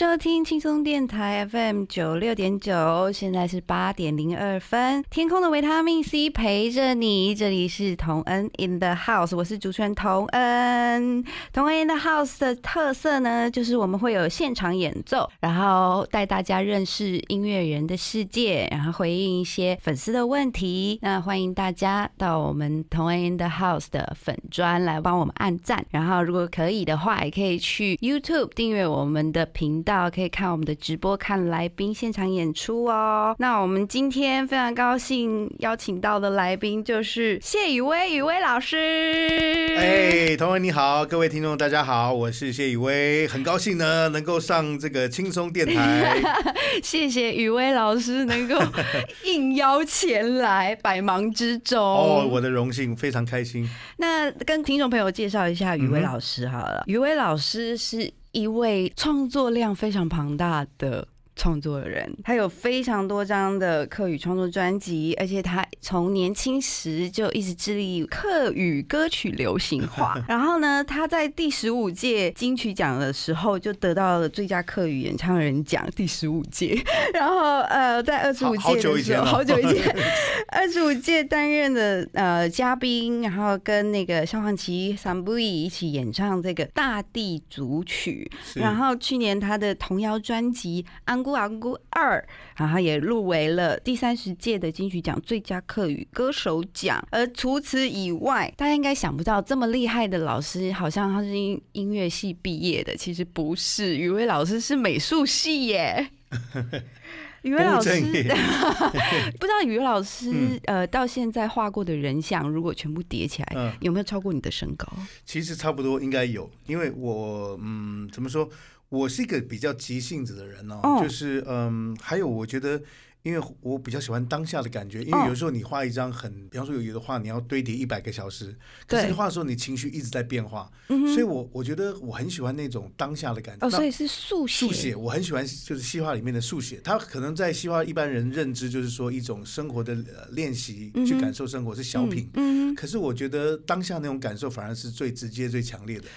收听轻松电台 FM 九六点九，现在是八点零二分。天空的维他命 C 陪着你，这里是童恩 in the house，我是主持人童恩。童恩 in the house 的特色呢，就是我们会有现场演奏，然后带大家认识音乐人的世界，然后回应一些粉丝的问题。那欢迎大家到我们童恩 in the house 的粉专来帮我们按赞，然后如果可以的话，也可以去 YouTube 订阅我们的频道，可以看我们的直播，看来宾现场演出哦。那我们今天非常高兴邀请到的来宾就是谢宇威，宇威老师。哎，同文你好，各位听众大家好，我是谢宇威，很高兴呢能够上这个轻松电台。谢谢宇威老师能够应邀前来，百忙之中。哦，我的荣幸，非常开心。那跟听众朋友介绍一下于威嗯哼老师好了。于威老师是一位创作量非常庞大的。创作人，他有非常多张的客语创作专辑，而且他从年轻时就一直致力客语歌曲流行化。然后呢，他在第十五届金曲奖的时候就得到了最佳客语演唱人奖，第十五届。然后呃，在二十五届的时候，久以前好久以前，二十五届担任的呃嘉宾，然后跟那个萧煌奇、桑布伊一起演唱这个《大地组曲》，然后去年他的童谣专辑《安姑安姑二》，然后也入围了第三十届的金曲奖最佳客语歌手奖。而除此以外，大家应该想不到这么厉害的老师，好像他是音音乐系毕业的，其实不是，宇威老师是美术系耶。宇威老师，不知道宇威老师、嗯呃到现在画过的人像，如果全部叠起来，嗯有没有超过你的身高？其实差不多应该有，因为我嗯，怎么说？我是一个比较急性子的人哦，哦就是嗯，还有我觉得。因为我比较喜欢当下的感觉，因哦为有时候你画一张很，比方说有有的画你要堆叠一百个小时，可是你画的时候你情绪一直在变化，所以我我觉得我很喜欢那种当下的感觉。哦，那所以是速写。速写，我很喜欢，就是西画里面的速写。它可能在西画一般人认知就是说一种生活的呃练习，嗯去感受生活是小品。可是我觉得当下那种感受反而是最直接、最强烈的。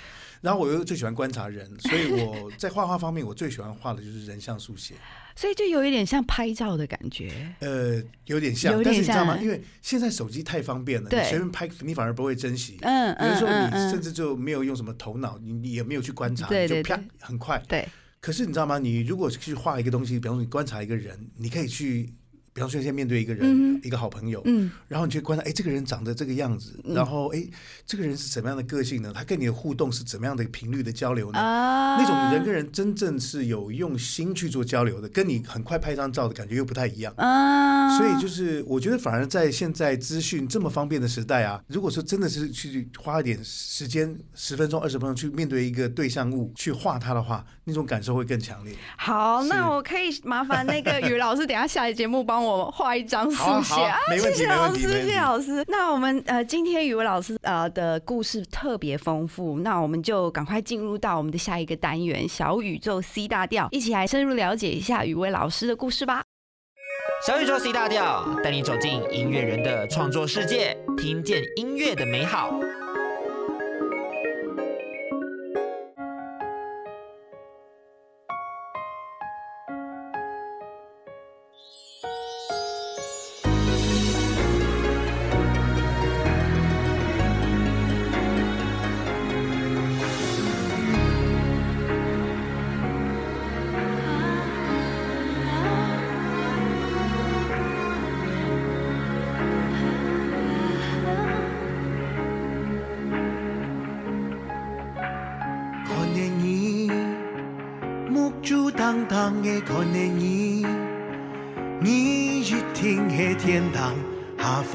然后我又最喜欢观察人，所以我在画画方面，我最喜欢画的就是人像速写。所以就有一点像拍照的感觉。呃，有点像，但是你知道吗？因为现在手机太方便了，你随便拍，你反而不会珍惜。嗯有的时候你甚至就没有用什么头脑，你你也没有去观察，就啪对很快。对，可是你知道吗？你如果去画一个东西，比方说你观察一个人，你可以去，比方说现在面对一个人，嗯一个好朋友，嗯然后你去观察，哎，这个人长得这个样子，嗯然后哎，这个人是怎么样的个性呢？他跟你的互动是怎么样的频率的交流呢？啊，那种人跟人真正是有用心去做交流的，跟你很快拍张照的感觉又不太一样。啊，所以就是，我觉得反而在现在资讯这么方便的时代啊，如果说真的是去花一点时间，十分钟、二十分钟去面对一个对象物去画它的话，那种感受会更强烈。好，那我可以麻烦那个于老师，等下下一节目帮我画一张速写好啊谢谢老师，谢谢老师。那我们呃今天语文老师呃的故事特别丰富，那我们就赶快进入到我们的下一个单元——小宇宙 C 大调，一起来深入了解一下语文老师的故事吧。小宇宙 C 大调带你走进音乐人的创作世界，听见音乐的美好。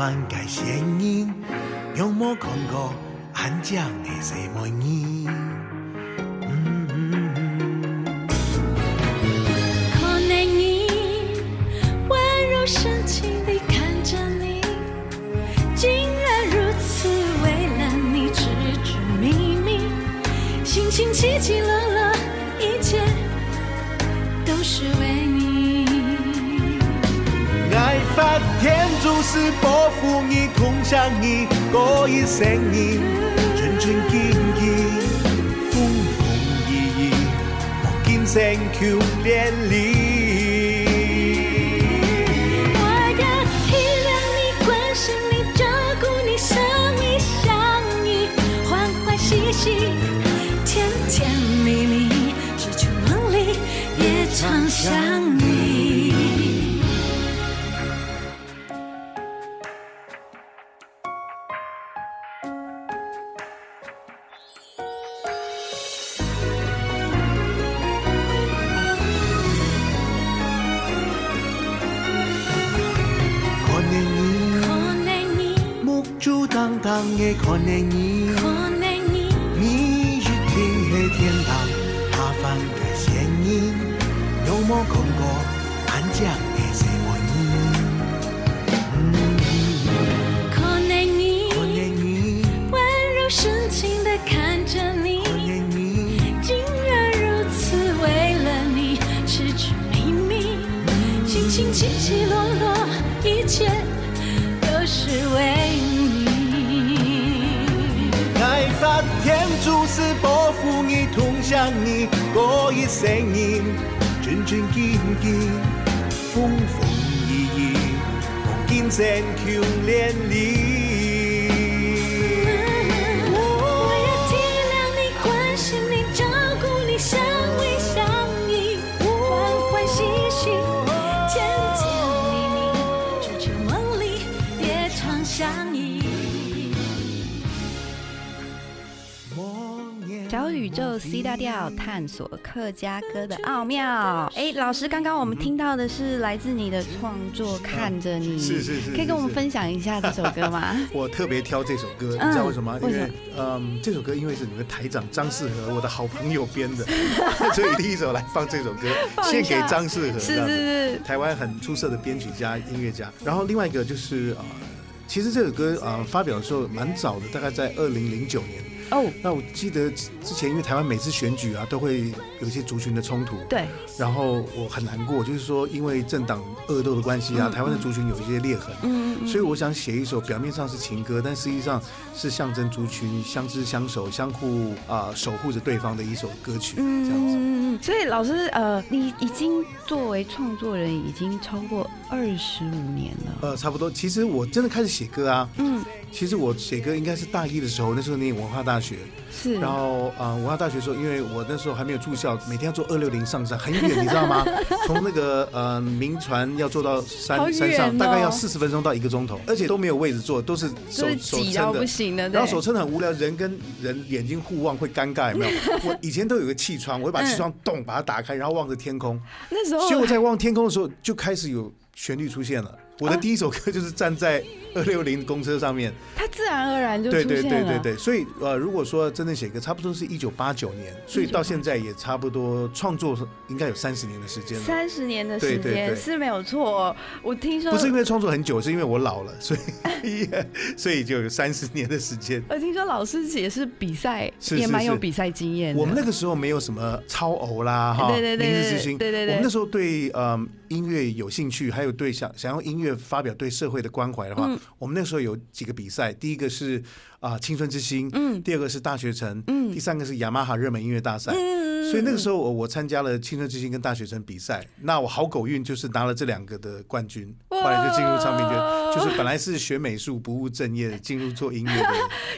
人的声音永没看过安静的西门庆同享你过一生你，纯纯净净，风风雨雨，我今生求连理。我要体谅你、关心你、照顾你、想你、想你，欢欢喜喜、甜甜蜜蜜，只求梦里也常想珠当当的可能你，你，你一定是天堂下凡的仙人，有冇看声音，转转见见，风风雨雨，望见石强靓了。宇宙 C 大调探索客家歌的奥妙。哎，老师，刚刚我们听到的是来自你的创作《看着你》，是是是可以跟我们分享一下这首歌吗？我特别挑这首歌，你嗯知道为什么吗？因为嗯，这首歌因为是你们台长张世和我的好朋友编的，所以第一首来放这首歌，献给张世和，是是是，台湾很出色的编曲家、音乐家。然后另外一个就是呃，其实这首歌呃发表的时候蛮早的，大概在二零零九年。哦，那我记得之之前，因为台湾每次选举啊，都会有一些族群的冲突，对，然后我很难过，就是说因为政党恶斗的关系啊，嗯台湾的族群有一些裂痕。所以我想写一首表面上是情歌，但实际上是象征族群相知相守、相互啊、守护着对方的一首歌曲，这样子。嗯所以老师，呃，你已经作为创作人已经超过二十五年了。呃，差不多。其实我真的开始写歌啊，嗯，其实我写歌应该是大一的时候，那时候念文化大学，是。然后啊、呃文化大学的时候，因为我那时候还没有住校，每天要坐二六零上山，很远，你知道吗？从那个呃民船要坐到山、山上，大概要哦四十分钟到一个钟头，而且都没有位置坐，都是手手撑的。然后手撑得很无聊，人跟人眼睛互望会尴尬，有没有？我以前都有个气窗，我会把气窗咚把它打开，然后望着天空。那时候结果在望天空的时候，就开始有旋律出现了。我的第一首歌就是站在二六零公车上面，它自然而然就对对出现了。对对对，所以呃，如果说真正写歌，差不多是一九八九年，所以到现在也差不多创作应该有三十年的时间了。三十年的时间是没有错。我听说不是因为创作很久，是因为我老了，所以 所以就有三十年的时间。我听说老师也是比赛，也蛮有比赛经验的。我们那个时候没有什么超偶啦，哈，对对对对明日之星，对对对我们那时候对呃音乐有兴趣，还有对想想要音乐发表对社会的关怀的话，嗯。我们那时候有几个比赛，第一个是啊、青春之星，嗯。第二个是大学城，嗯。第三个是雅马哈热门音乐大赛。嗯所以那个时候我我参加了青春之星跟大学生比赛，那我好狗运就是拿了这两个的冠军，后来就进入唱片圈，就是本来是学美术不务正业，进入做音乐的。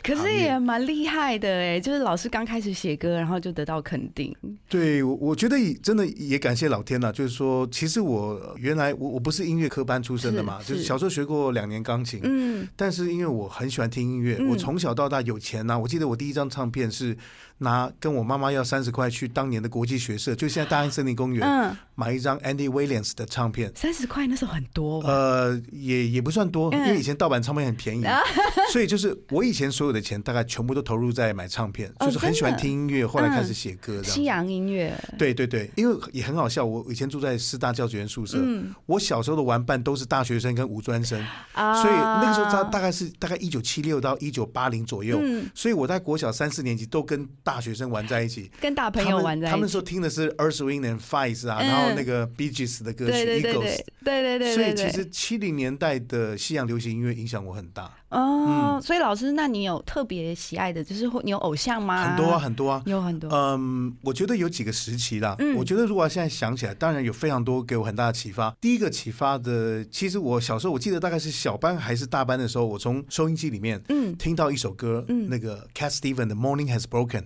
可是也蛮厉害的哎，就是老师刚开始写歌，然后就得到肯定。对，我我觉得真的也感谢老天了，就是说，其实我原来我我不是音乐科班出身的嘛，是就是小时候学过两年钢琴，嗯，但是因为我很喜欢听音乐，嗯。我从小到大有钱呐、我记得我第一张唱片是拿跟我妈妈要三十块去当年的国际学社，就现在大安森林公园、嗯，买一张 Andy Williams 的唱片。三十块那时候很多？呃，也也不算多，因嗯为以前盗版唱片很便宜，所以就是我以前所有的钱大概全部都投入在买唱片，哦就是很喜欢听音乐，后来开始嗯写歌这西样。洋音乐，对对对，因为也很好笑，我以前住在师大教职员宿舍，嗯。我小时候的玩伴都是大学生跟五专生，啊。所以那个时候大大概是大概一九七六到一九八零左右，嗯。所以我在国小三四年级都跟大学生玩在一起。跟大朋友玩在一起他们说，听的是 Earth, Wind and Fire 啊，嗯然后那个 Bee Gees 的歌曲对对对 Eagles，对对对对所以其实七零年代的西洋流行音乐影响我很大，哦，所以老师，那你有特别喜爱的，就是会你有偶像吗？很多啊，很多啊。有很多。嗯，我觉得有几个时期啦。嗯我觉得如果现在想起来，当然有非常多给我很大的启发。第一个启发的，其实我小时候我记得大概是小班还是大班的时候，我从收音机里面嗯听到一首歌，嗯那个 Cat Steven 的《Morning Has Broken》。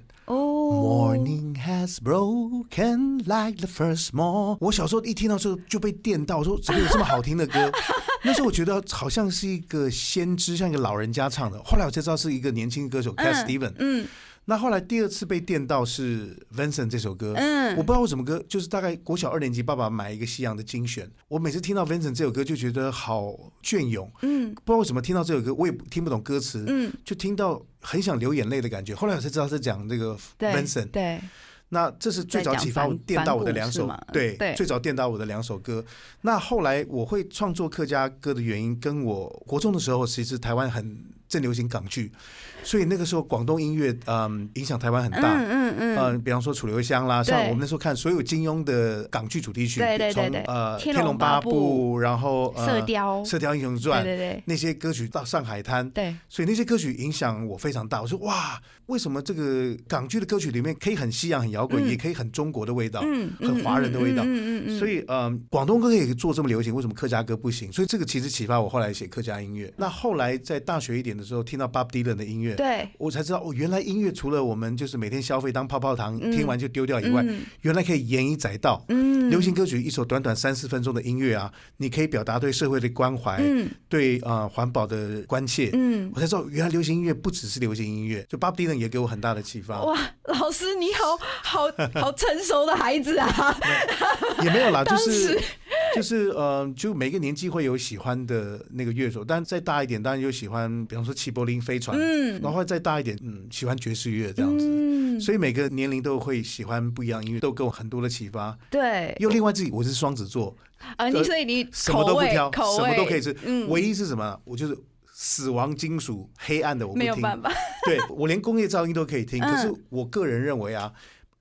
哦，Morning has broken like the first morn。我小时候一听到之后就被电到，我说怎么有这么好听的歌？那时候我觉得好像是一个先知，像一个老人家唱的。后来我才知道是一个年轻歌手 Cat Steven。嗯那后来第二次被电到是 Vincent 这首歌，嗯。我不知道为什么歌，就是大概国小二年级，爸爸买一个西洋的精选，我每次听到 Vincent 这首歌就觉得好隽永，嗯。不知道为什么听到这首歌我也听不懂歌词，嗯，就听到很想流眼泪的感觉。后来我才知道是讲这个对 Vincent，对，那这是最早启发我电到我的两首对。最早电到我的两首歌。那后来我会创作客家歌的原因，跟我国中的时候，其实台湾很正流行港剧，所以那个时候广东音乐嗯影响台湾很大。嗯嗯嗯，嗯，比方说《楚留香》啦，像我们那时候看所有金庸的港剧主题曲，对对对呃《天天龙八部部》，然后呃射雕《射雕英雄传》对对那些歌曲到《上海滩》，对，所以那些歌曲影响我非常大。我说哇，为什么这个港剧的歌曲里面可以很西洋、很摇滚，嗯也可以很中国的味道，嗯，很华人的味道？嗯嗯嗯，所以，嗯，广东歌可以做这么流行，为什么客家歌不行？所以这个其实启发我后来写客家音乐。那后来在大学一点的时候，听到 Bob Dylan 的音乐，对，我才知道哦，原来音乐除了我们就是每天消费当泡泡糖，嗯听完就丢掉以外，嗯原来可以言以载道。嗯，流行歌曲一首短短三四分钟的音乐啊，你可以表达对社会的关怀，嗯对啊环保的关切。嗯，我才知道，原来流行音乐不只是流行音乐，就 Bob Dylan 也给我很大的启发。哇，老师你好好好成熟的孩子啊，也没有啦，就是时就是呃，就每个年纪会有喜欢的那个乐手，但再大一点，当然就喜欢，比方说齐柏林飞船，嗯然后再大一点，嗯，喜欢爵士乐这样子。嗯，所以每个年龄都会喜欢不一样音乐，都给我很多的启发。对，又另外自己，我是双子座，啊，你所以你什么都不挑，什么都可以吃。嗯，唯一是什么？我就是死亡金属、黑暗的我不听。没有办法，对我连工业噪音都可以听，嗯可是我个人认为啊。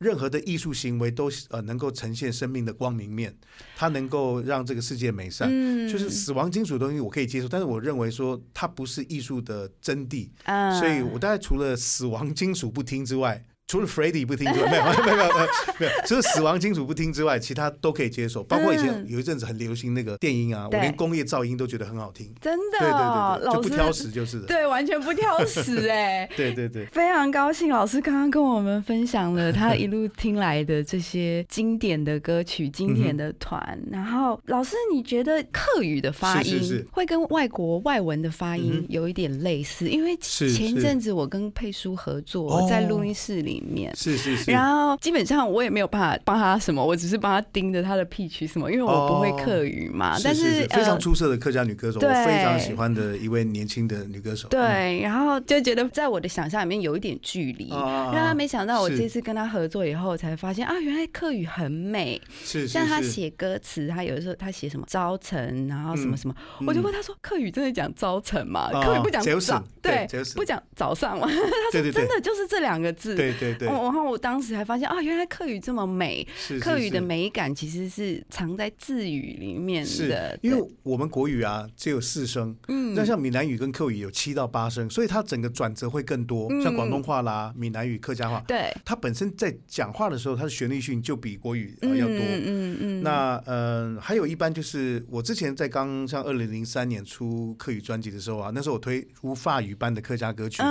任何的艺术行为都呃能够呈现生命的光明面，它能够让这个世界美善。嗯就是死亡金属的东西我可以接受，但是我认为说它不是艺术的真谛，啊所以我大概除了死亡金属不听之外，除了 Freddy 不听之外，没有没有没有没有没有，除了死亡金属不听之外，其他都可以接受。包括以前有一阵子很流行那个电音啊，我连工业噪音都觉得很好听。真的对对，对，就不挑食就是。对，完全不挑食哎。对对对。非常高兴，老师刚刚跟我们分享了他一路听来的这些经典的歌曲、经典的团。然后，老师，你觉得客语的发音会跟外国外文的发音有一点类似？因为前一阵子我跟佩叔合作，哦在录音室里面。是是是，然后基本上我也没有办法帮他什么，我只是帮他盯着他的 pitch 什么，因为我不会哦客语嘛。但是非常呃出色的客家女歌手，我对非常喜欢的一位年轻的女歌手。嗯，对，然后就觉得在我的想象里面有一点距离，啊让他没想到我这次跟他合作以后，才发现啊，原来客语很美。是是是像他写歌词，他有的时候他写什么早晨，然后什么嗯什么，我就问他说，客语真的讲早晨吗？啊客语不讲早对不讲早上吗？对对对真的就是这两个字。对对对，哦然后我当时还发现啊，原来客语这么美，是是客语的美感其实是藏在字语里面是的。因为我们国语啊只有四声，嗯。那像闽南语跟客语有七到八声，所以它整个转折会更多。嗯。像广东话啦、闽南语、客家话，对。它本身在讲话的时候，它的旋律性就比国语、呃、要多。嗯嗯嗯，那呃，还有一般就是我之前在刚像二零零三年出客语专辑的时候啊，那时候我推无法语般的客家歌曲，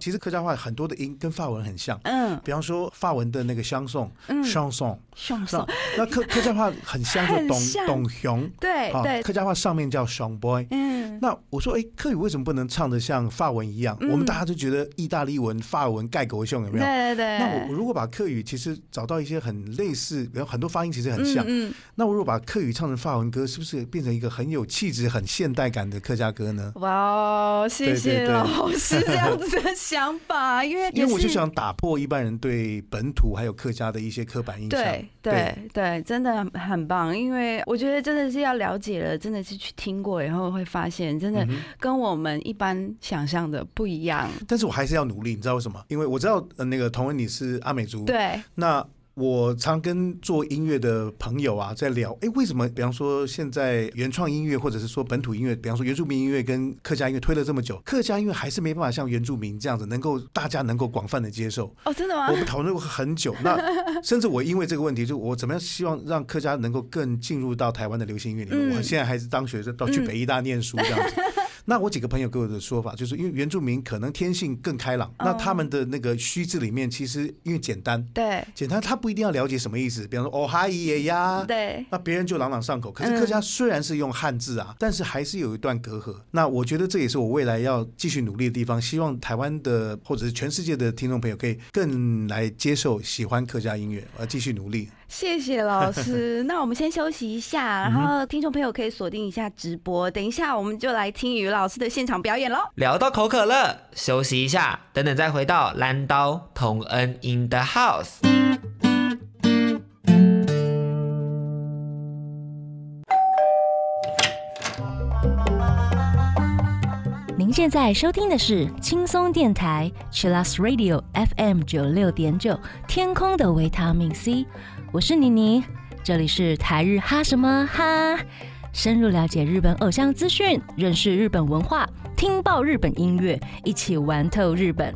其实客家话很多的音跟法文很像，嗯。比方说法文的那个相送、嗯。相送，上那客客家话很像，就董董熊，啊，对对，客家话上面叫熊 boy，嗯。那我说，哎，客语为什么不能唱的像法文一样？嗯。我们大家都觉得意大利文、法文盖狗胸有没有？对对。对。那我我如果把客语其实找到一些很类似，比如很多发音其实很像，嗯嗯。那我如果把客语唱成法文歌，是不是变成一个很有气质、很现代感的客家歌呢？哇哦，谢谢老师这样子的想法，因为因为我就想打破一般人对本土还有客家的一些刻板印象。对对对，真的很很棒，因为我觉得真的是要了解了，真的是去听过以后会发现，真的跟我们一般想象的不一样。但是我还是要努力，你知道为什么？因为我知道、呃、那个童文你是阿美族，对，那我常跟做音乐的朋友啊在聊，哎，为什么比方说现在原创音乐或者是说本土音乐，比方说原住民音乐跟客家音乐推了这么久，客家音乐还是没办法像原住民这样子能够大家能够广泛的接受。哦，真的吗我？们讨论过很久，那 甚至我因为这个问题，就我怎么样希望让客家能够更进入到台湾的流行音乐里面。嗯我现在还是当学生，到去北医大念书这样子。那我几个朋友给我的说法，就是因为原住民可能天性更开朗，那他们的那个虚字里面其实因为简单，对简单他不一定要了解什么意思，比方说哦哈伊耶呀，对，那别人就朗朗上口。可是客家虽然是用汉字啊，但是还是有一段隔阂。那我觉得这也是我未来要继续努力的地方。希望台湾的或者是全世界的听众朋友可以更来接受、喜欢客家音乐，而继续努力。谢谢老师。那我们先休息一下，然后听众朋友可以锁定一下直播，等一下我们就来听于老师的现场表演喽。聊到口渴了，休息一下，等等再回到蓝刀同恩 in the house。您现在收听的是轻松电台 c h i l l a s Radio FM 九六点九，天空的维他命 C，我是妮妮，这里是台日哈什么哈，深入了解日本偶像资讯，认识日本文化，听爆日本音乐，一起玩透日本。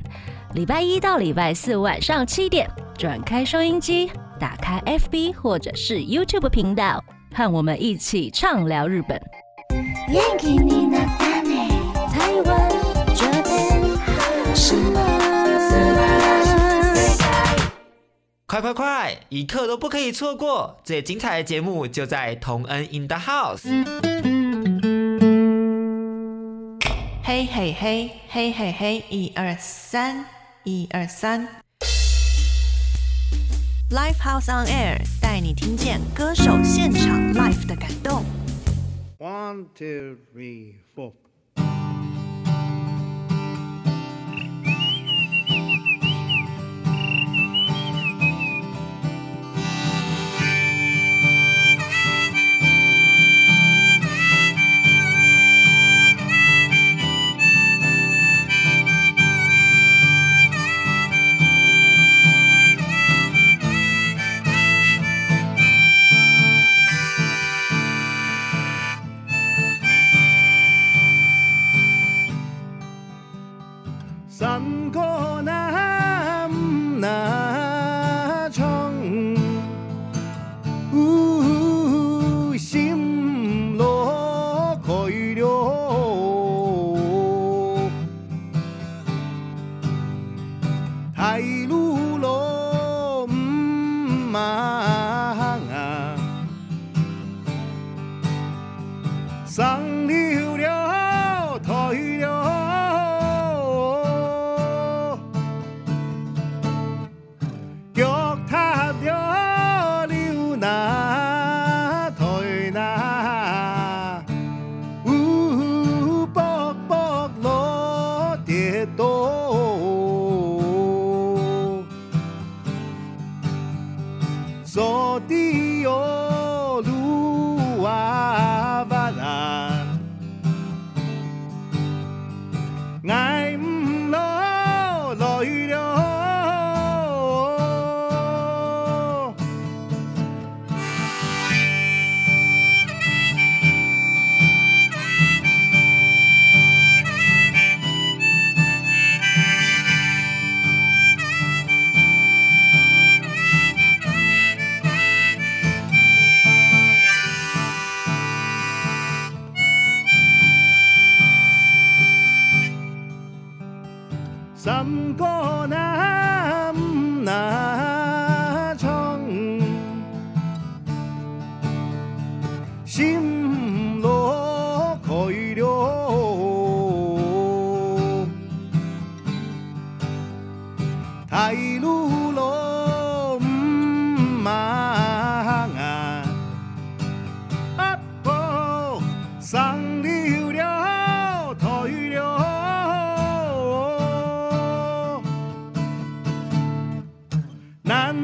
礼拜一到礼拜四晚上七点，转开收音机，打开 FB 或者是 YouTube 频道，和我们一起畅聊日本。元気になったね台湾这边什么？ 快快快，一刻都不可以错过！最精彩的节目就在同恩 in the house。嘿嘿嘿嘿嘿嘿，一二三，一二三。Live House on Air 带你听见歌手现场 live 的感动。One, two, three, four. 男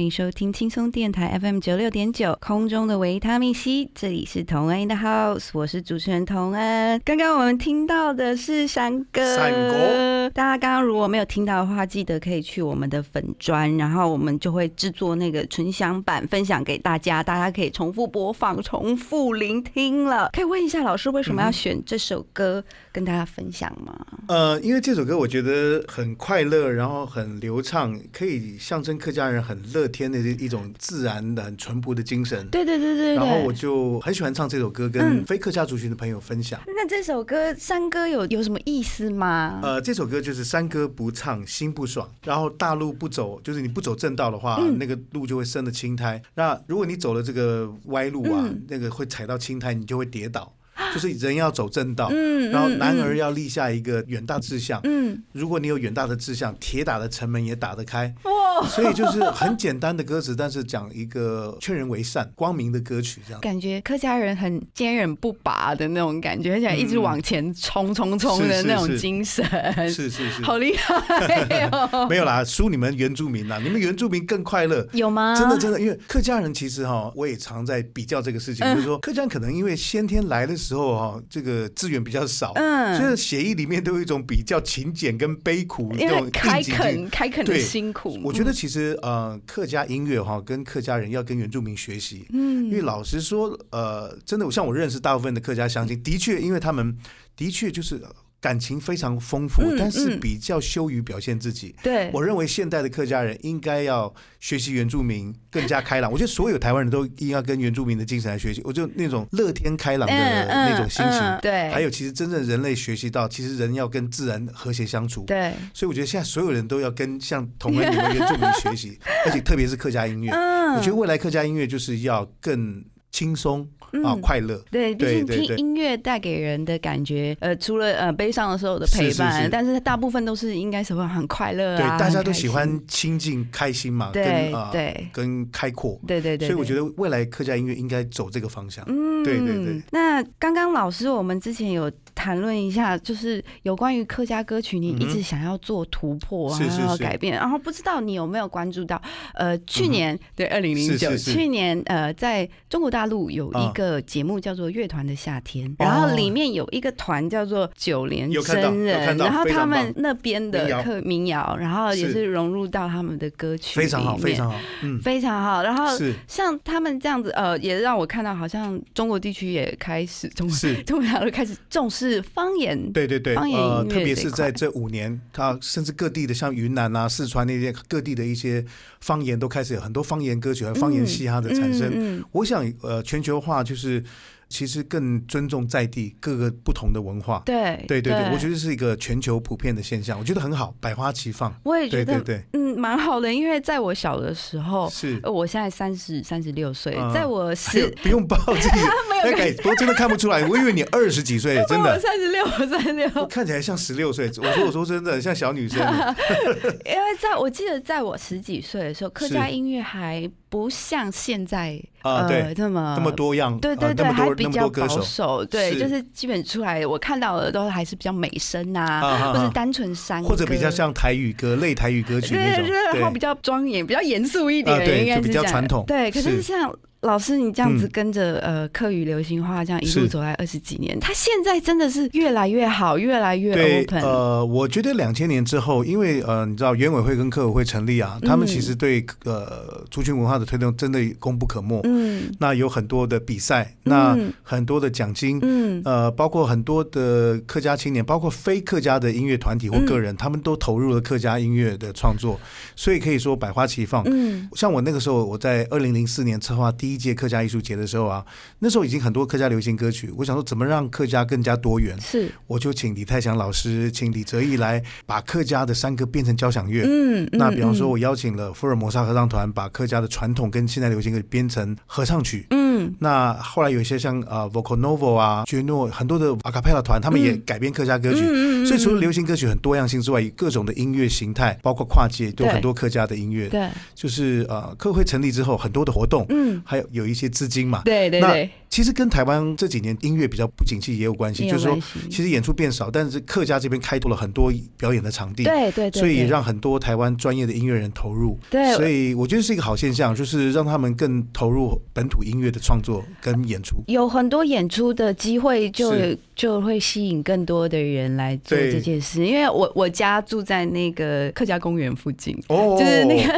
欢迎收听轻松电台 FM 九六点九空中的维他命 C，这里是同恩的 House，我是主持人童恩。刚刚我们听到的是山歌，山歌大家刚刚如果没有听到的话，记得可以去我们的粉砖，然后我们就会制作那个纯享版分享给大家，大家可以重复播放、重复聆听了。可以问一下老师，为什么要选这首歌跟大家分享吗？呃，因为这首歌我觉得很快乐，然后很流畅，可以象征客家人很乐天的一种自然的、很淳朴的精神。对对对对对。然后我就很喜欢唱这首歌，跟嗯非客家族群的朋友分享。那这首歌山歌有有什么意思吗？呃，这首歌就是山歌不唱心不爽，然后大路不走，就是你不走正道的话，嗯那个路就会生了青苔。那如果你走了这个歪路啊，嗯那个会踩到青苔，你就会跌倒。就是人要走正道，嗯然后男儿要立下一个远大志向。嗯，如果你有远大的志向，铁打的城门也打得开。哇，所以就是很简单的歌词，但是讲一个劝人为善、光明的歌曲，这样。感觉客家人很坚韧不拔的那种感觉，而且一直往前冲冲冲的那种是精神，是是是，好厉害哦！没有啦，输你们原住民啦，你们原住民更快乐。有吗？真的，真的，因为客家人其实哈，我也常在比较这个事情，嗯就是说客家人可能因为先天来的时候哈，这个资源比较少，嗯。所以协议里面都有一种比较勤俭跟悲苦这因种为开垦开垦的对辛苦，我觉得其实呃，客家音乐哈，跟客家人要跟原住民学习，嗯。因为嗯，老实说，呃，真的像我认识大部分的客家乡亲，的确，因为他们的确就是感情非常丰富，嗯但是嗯比较羞于表现自己。对，我认为现代的客家人应该要学习原住民更加开朗。我觉得所有台湾人都应该跟原住民的精神来学习。我就那种乐天开朗的那种心情，嗯对，还有其实真正人类学习到，其实人要跟自然和谐相处。对，所以我觉得现在所有人都要跟像同恩你们原住民学习，而且特别是客家音乐。嗯，我觉得未来客家音乐就是要更轻松啊，嗯快乐。对，毕竟听音乐带给人的感觉，呃，除了呃悲伤的时候的陪伴，但是大部分都是应该是会很快乐对，啊，大家都喜欢亲近、开心嘛，对对跟开阔。对对对，所以我觉。得未来客家音乐应该走这个方向。嗯对对对。那刚刚老师，我们之前有谈论一下，就是有关于客家歌曲，你一直想要做突破，然后改变，然后不知道你有没有关注到，呃，去年、对二零零九，去年呃，在中国大陆有一啊个节目叫做《乐团的夏天》，哦。然后里面有一个团叫做九连真人，然后他们那边的客民谣，然后也是。是融入到他们的歌曲，非常好，非常好。嗯，非常好，然后是。像他们这样子，呃，也让我看到，好像中国地区也开始中国是中国大陆开始重视方言，对对对，方言呃，特别是在这五年，它甚至各地的像云南啊、四川那些各地的一些方言都开始有很多方言歌曲和方言嘻哈的产生。嗯嗯我想，呃，全球化就是其实更尊重在地各个不同的文化。对对对对，我觉得得是一个全球普遍的现象，我觉得很好，百花齐放。我也觉得，对对对，嗯，嗯，蛮好的，因为在我小的时候，是呃我现在三十三十六岁嗯，在我还有十。不用抱自己那个，不过真的看不出来，我以为你二十几岁，真的。三十六，我三十六，看起来像十六岁，我说我说真的像小女生，因为在我记得在我十几岁的时候，客家音乐还不像现在啊对这么这么多样，对对对，还比较保守，对，就是基本出来我看到的都还是比较美声啊，啊啊啊。或是单纯山歌，或者比较像台语歌、类台语歌曲对那种，对对，然后比较庄严、比较严肃一点，应该是比较传统对，可是是。像老师你这样子嗯。跟着、呃客语流行化这样一路走来二十几年，他现在真的是越来越好，越来越对，open。呃，我觉得两千年之后，因为呃，你知道原委会跟客委会成立啊，他们其实对呃族群文化的推动真的功不可没。嗯。那有很多的比赛，那嗯。很多的奖金，嗯。呃，包括很多的客家青年，包括非客家的音乐团体或个人，他们都投入了客家音乐的创作，所以可以说百花齐放。嗯。像我那个时候，我在二零零四年策划第一届客家艺术节的时候啊，那时候已经很多客家流行歌曲，我想说怎么让客家更加多元，是我就请李泰祥老师，请李泽毅来把客家的山歌变成交响乐。嗯，那比方说，嗯我邀请了福尔摩沙合唱团，把客家的传统跟现代流行歌编成合唱曲。嗯那后来有一些像呃 Vocal Novo 啊、爵诺很多的 a cappella 团，他们也嗯。改编客家歌曲。嗯所以除了流行歌曲很多样性之外，各种的音乐形态，包括跨界，都很多客家的音乐。对就是呃，客会成立之后，很多的活动，嗯。还有有一些资金嘛。那对对。对，其实跟台湾这几年音乐比较不景气也有关系，就是说其实演出变少，但是客家这边开拓了很多表演的场地。对对对，所以也让很多台湾专业的音乐人投入，对。所以我觉得是一个好现象，就是让他们更投入本土音乐的创作跟演出。有很多演出的机会就，是就会吸引更多的人来做这件事。因为我我家住在那个客家公园附近，哦就是那个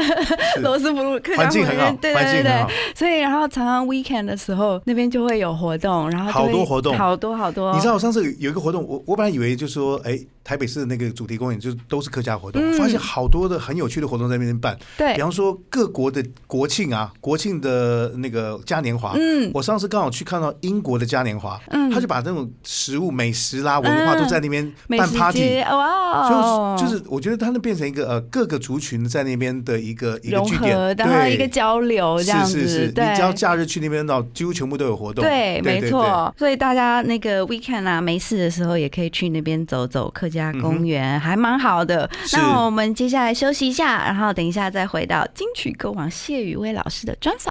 罗斯福路客家公园，，对环境很好对对对。。所以然后常常 weekend 的时候，那边就会有活动，然后好多活动好多好多。你知道我上次有一个活动，我我本来以为就是说，哎，台北市的那个主题公园就都是客家活动，嗯发现好多的很有趣的活动在那边办。对比，方说各国的国庆啊，国庆的那个嘉年华。嗯我上次刚好去看到英国的嘉年华，嗯他就把那种食物、美食啦、文化嗯都在那边办 party，街哇所哦，以就是我觉得它能变成一个呃各个族群在那边的一个一个融据点，合，然后对一个交流这样子，是是是，你只要假日去那边，到几乎全部都有活动。对，没错。所以大家那个 weekend 啊，没事的时候也可以去那边走走，客家公园、还蛮好的。那我们接下来休息一下，然后等一下再回到金曲歌王谢宇威老师的专访。